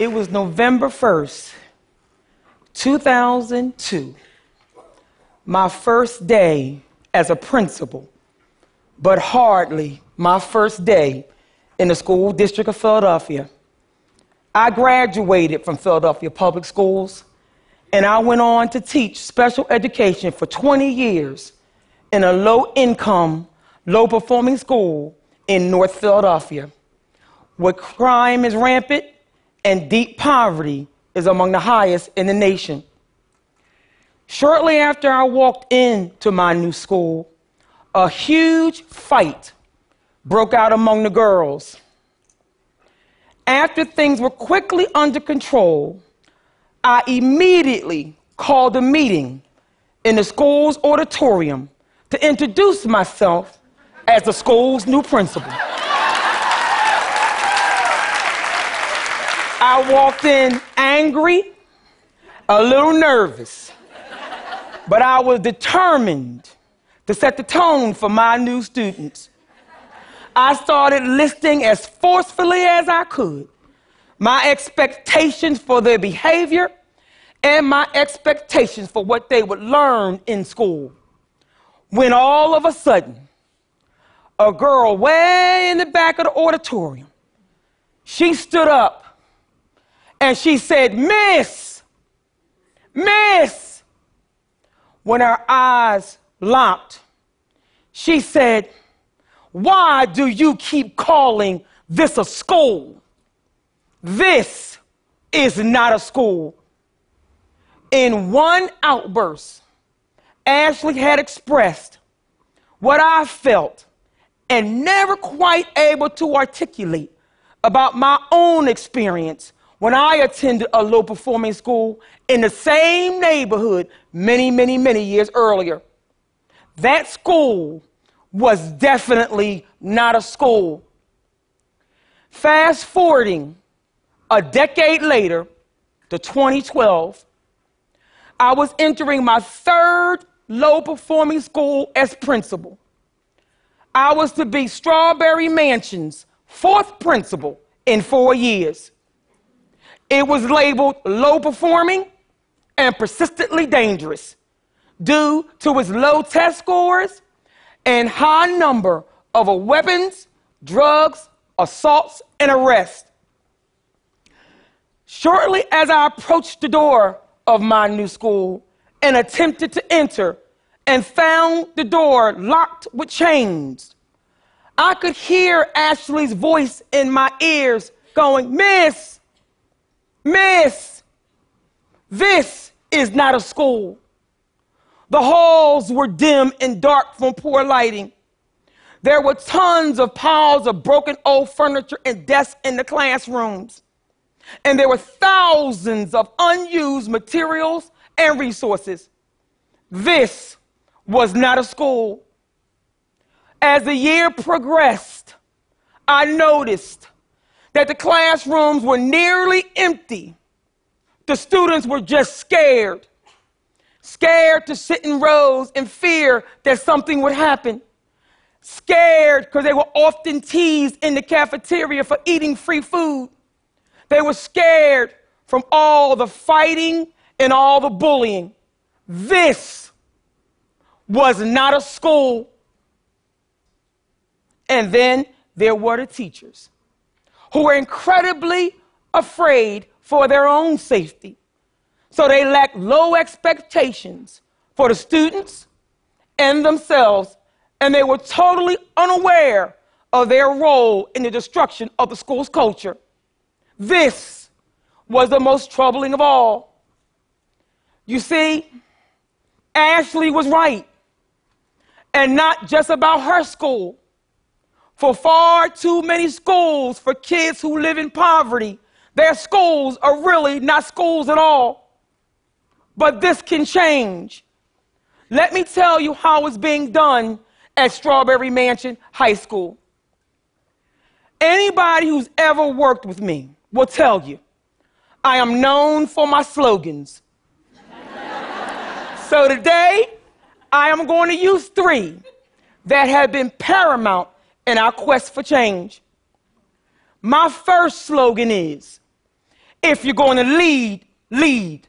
It was November 1st, 2002, my first day as a principal, but hardly my first day in the school district of Philadelphia. I graduated from Philadelphia Public Schools and I went on to teach special education for 20 years in a low income, low performing school in North Philadelphia, where crime is rampant and deep poverty is among the highest in the nation. Shortly after I walked into my new school, a huge fight broke out among the girls. After things were quickly under control, I immediately called a meeting in the school's auditorium to introduce myself as the school's new principal. I walked in angry, a little nervous, but I was determined to set the tone for my new students. I started listing as forcefully as I could my expectations for their behavior and my expectations for what they would learn in school. When all of a sudden, a girl way in the back of the auditorium, she stood up and she said, Miss, Miss. When her eyes locked, she said, Why do you keep calling this a school? This is not a school. In one outburst, Ashley had expressed what I felt and never quite able to articulate about my own experience when I attended a low performing school in the same neighborhood many, many, many years earlier. That school was definitely not a school. Fast forwarding a decade later to 2012, I was entering my third low performing school as principal. I was to be Strawberry Mansion's fourth principal in four years. It was labeled low performing and persistently dangerous due to its low test scores and high number of weapons, drugs, assaults, and arrests. Shortly as I approached the door of my new school and attempted to enter and found the door locked with chains, I could hear Ashley's voice in my ears going, Miss, Miss, this is not a school. The halls were dim and dark from poor lighting. There were tons of piles of broken old furniture and desks in the classrooms. And there were thousands of unused materials and resources. This was not a school. As the year progressed, I noticed that the classrooms were nearly empty. The students were just scared, scared to sit in rows in fear that something would happen, scared because they were often teased in the cafeteria for eating free food. They were scared from all the fighting and all the bullying. This was not a school. And then there were the teachers who were incredibly afraid for their own safety. So they lacked low expectations for the students and themselves, and they were totally unaware of their role in the destruction of the school's culture. This was the most troubling of all. You see, Ashley was right, and not just about her school for far too many schools for kids who live in poverty. Their schools are really not schools at all. But this can change. Let me tell you how it's being done at Strawberry Mansion High School. Anybody who's ever worked with me will tell you I am known for my slogans. so today, I am going to use three that have been paramount in our quest for change. My first slogan is If you're going to lead, lead.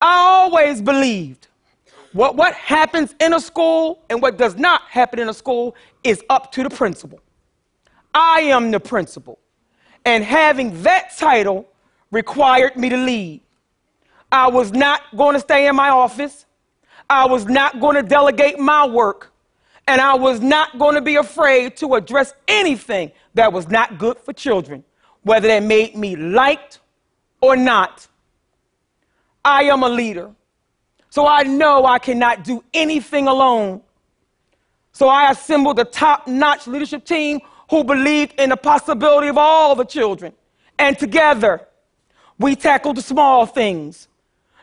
I always believed what, what happens in a school and what does not happen in a school is up to the principal. I am the principal. And having that title required me to lead. I was not going to stay in my office. I was not going to delegate my work. And I was not going to be afraid to address anything that was not good for children, whether that made me liked or not. I am a leader. So I know I cannot do anything alone. So I assembled a top notch leadership team who believed in the possibility of all the children. And together, we tackled the small things,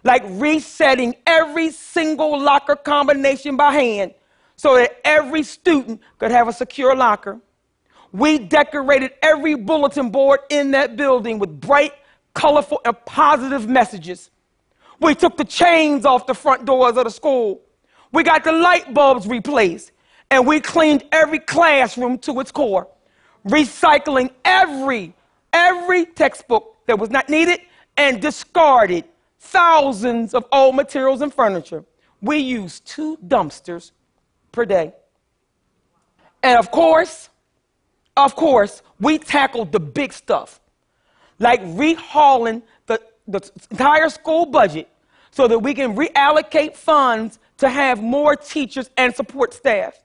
like resetting every single locker combination by hand so that every student could have a secure locker. We decorated every bulletin board in that building with bright, colorful, and positive messages. We took the chains off the front doors of the school. We got the light bulbs replaced. And we cleaned every classroom to its core, recycling every, every textbook that was not needed and discarded thousands of old materials and furniture. We used two dumpsters per day. And of course, of course, we tackled the big stuff, like rehauling the, the entire school budget so that we can reallocate funds to have more teachers and support staff.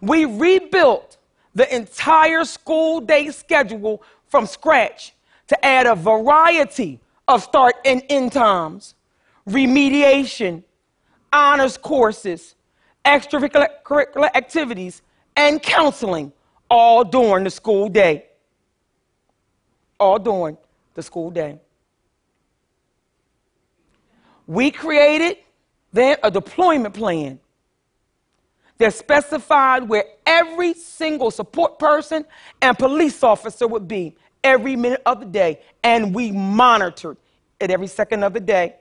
We rebuilt the entire school day schedule from scratch to add a variety of start and end times, remediation, honors courses, extracurricular activities, and counseling all during the school day. All during the school day. We created then a deployment plan that specified where every single support person and police officer would be every minute of the day, and we monitored it every second of the day.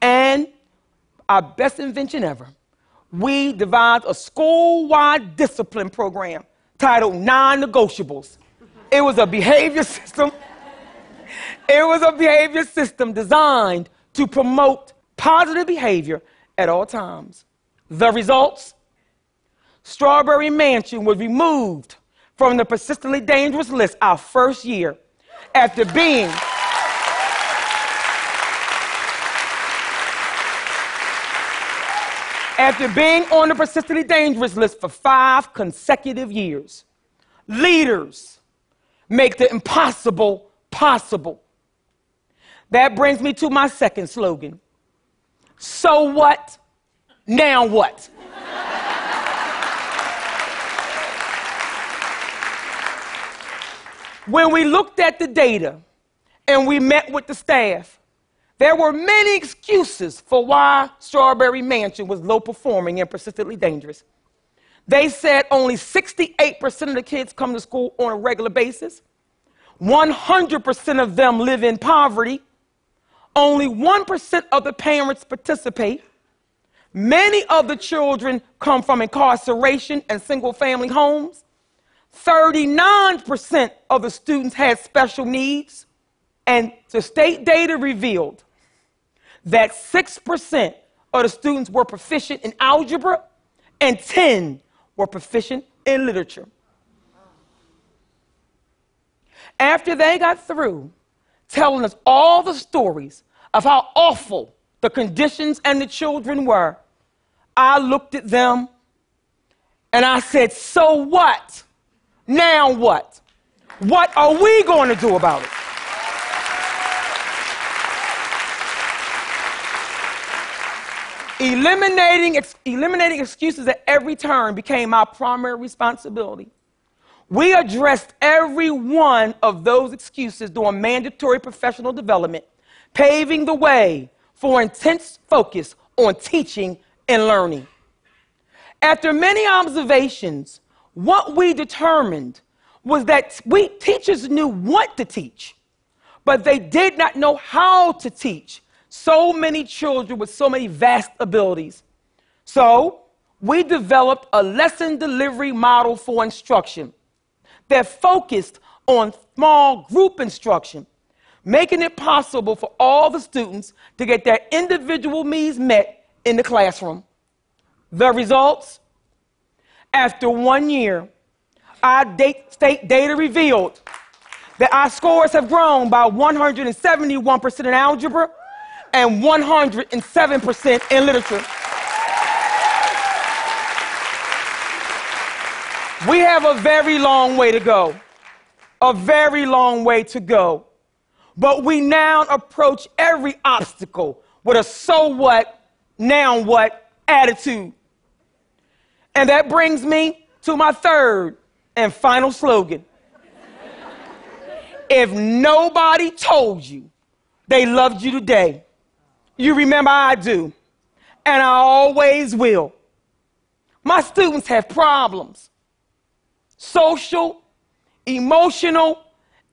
And our best invention ever, we devised a school wide discipline program titled Non Negotiables. It was a behavior system. It was a behavior system designed to promote positive behavior at all times. The results Strawberry Mansion was removed from the persistently dangerous list our first year after being after being on the persistently dangerous list for five consecutive years. Leaders make the impossible possible. That brings me to my second slogan. So what? Now what? When we looked at the data and we met with the staff, there were many excuses for why Strawberry Mansion was low performing and persistently dangerous. They said only 68% of the kids come to school on a regular basis. 100% of them live in poverty. Only 1% of the parents participate. Many of the children come from incarceration and single family homes. 39% of the students had special needs, and the state data revealed that 6% of the students were proficient in algebra and 10 were proficient in literature. After they got through telling us all the stories of how awful the conditions and the children were, I looked at them and I said, So what? Now what? What are we going to do about it? Eliminating, ex- eliminating excuses at every turn became our primary responsibility. We addressed every one of those excuses during mandatory professional development, paving the way for intense focus on teaching and learning. After many observations, what we determined was that we teachers knew what to teach, but they did not know how to teach so many children with so many vast abilities. So, we developed a lesson delivery model for instruction that focused on small group instruction, making it possible for all the students to get their individual needs met in the classroom. The results? After one year, our state data revealed that our scores have grown by 171% in algebra and 107% in literature. We have a very long way to go. A very long way to go. But we now approach every obstacle with a so what, now what attitude. And that brings me to my third and final slogan. if nobody told you they loved you today, you remember I do, and I always will. My students have problems social, emotional,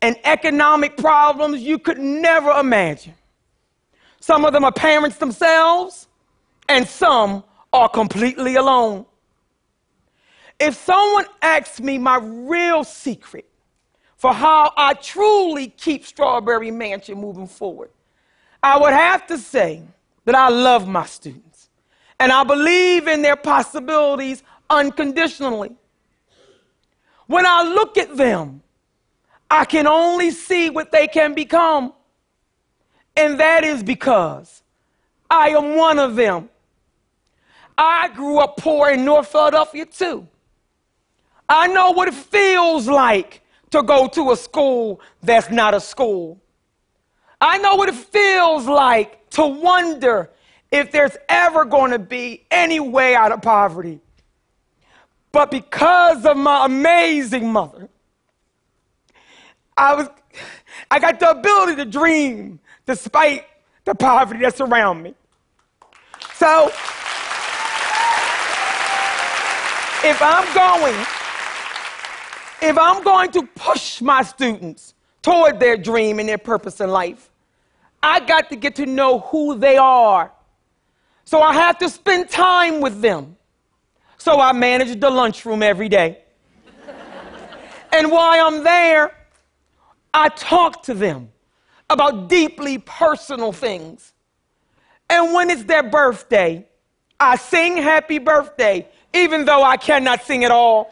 and economic problems you could never imagine. Some of them are parents themselves, and some are completely alone. If someone asks me my real secret for how I truly keep Strawberry Mansion moving forward, I would have to say that I love my students and I believe in their possibilities unconditionally. When I look at them, I can only see what they can become. And that is because I am one of them. I grew up poor in North Philadelphia too. I know what it feels like to go to a school that's not a school. I know what it feels like to wonder if there's ever going to be any way out of poverty. But because of my amazing mother, I was I got the ability to dream despite the poverty that's around me. So if I'm going if I'm going to push my students toward their dream and their purpose in life, I got to get to know who they are. So I have to spend time with them. So I manage the lunchroom every day. and while I'm there, I talk to them about deeply personal things. And when it's their birthday, I sing happy birthday, even though I cannot sing at all.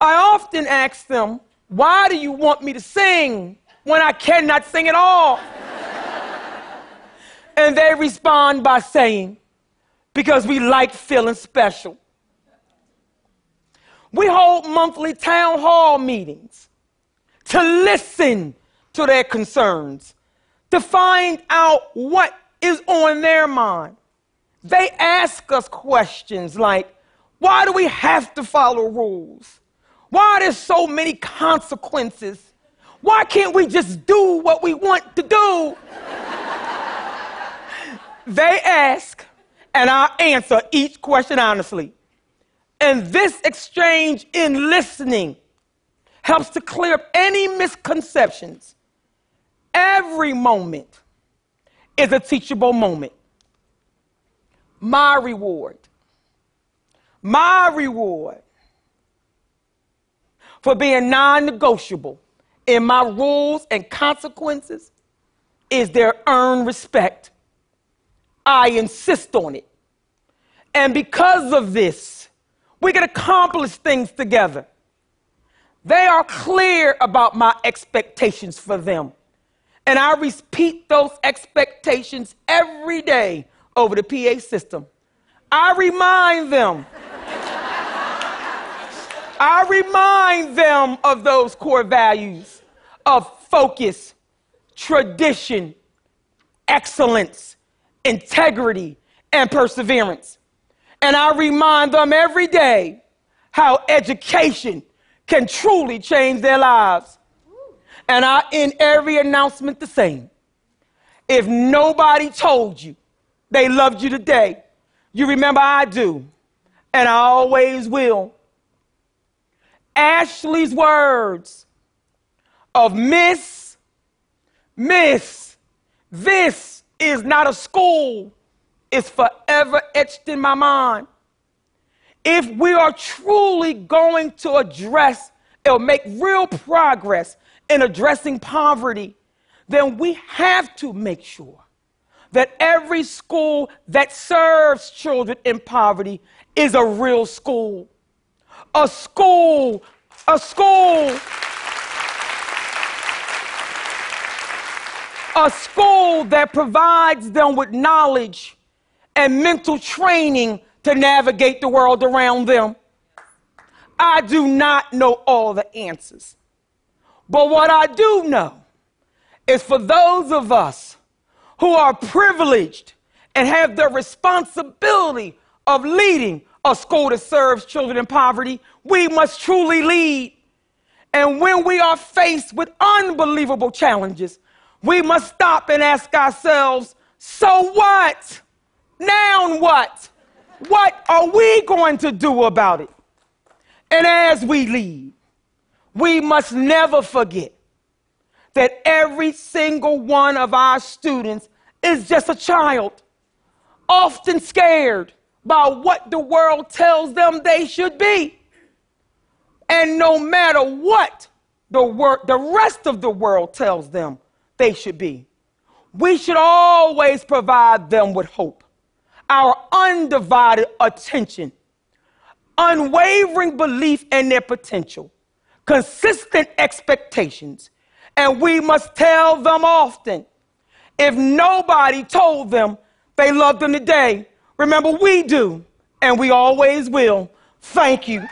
I often ask them, Why do you want me to sing when I cannot sing at all? and they respond by saying, Because we like feeling special. We hold monthly town hall meetings to listen to their concerns, to find out what is on their mind. They ask us questions like, why do we have to follow rules? Why are there so many consequences? Why can't we just do what we want to do? they ask, and I answer each question honestly. And this exchange in listening helps to clear up any misconceptions. Every moment is a teachable moment. My reward, my reward for being non negotiable in my rules and consequences is their earned respect. I insist on it. And because of this, we can accomplish things together. They are clear about my expectations for them. And I repeat those expectations every day over the PA system. I remind them. I remind them of those core values of focus, tradition, excellence, integrity, and perseverance. And I remind them every day how education can truly change their lives. And I end every announcement the same. If nobody told you they loved you today, you remember I do, and I always will. Ashley's words of Miss, Miss, this is not a school, is forever etched in my mind if we are truly going to address or make real progress in addressing poverty, then we have to make sure that every school that serves children in poverty is a real school. A school, a school, a school that provides them with knowledge and mental training to navigate the world around them. I do not know all the answers. But what I do know is for those of us who are privileged and have the responsibility of leading a school that serves children in poverty, we must truly lead. And when we are faced with unbelievable challenges, we must stop and ask ourselves, so what? Now what? What are we going to do about it? And as we lead, we must never forget that every single one of our students is just a child, often scared by what the world tells them they should be. And no matter what the, wor- the rest of the world tells them they should be, we should always provide them with hope, our undivided attention, unwavering belief in their potential, consistent expectations, and we must tell them often. If nobody told them they loved them today, remember we do, and we always will. Thank you.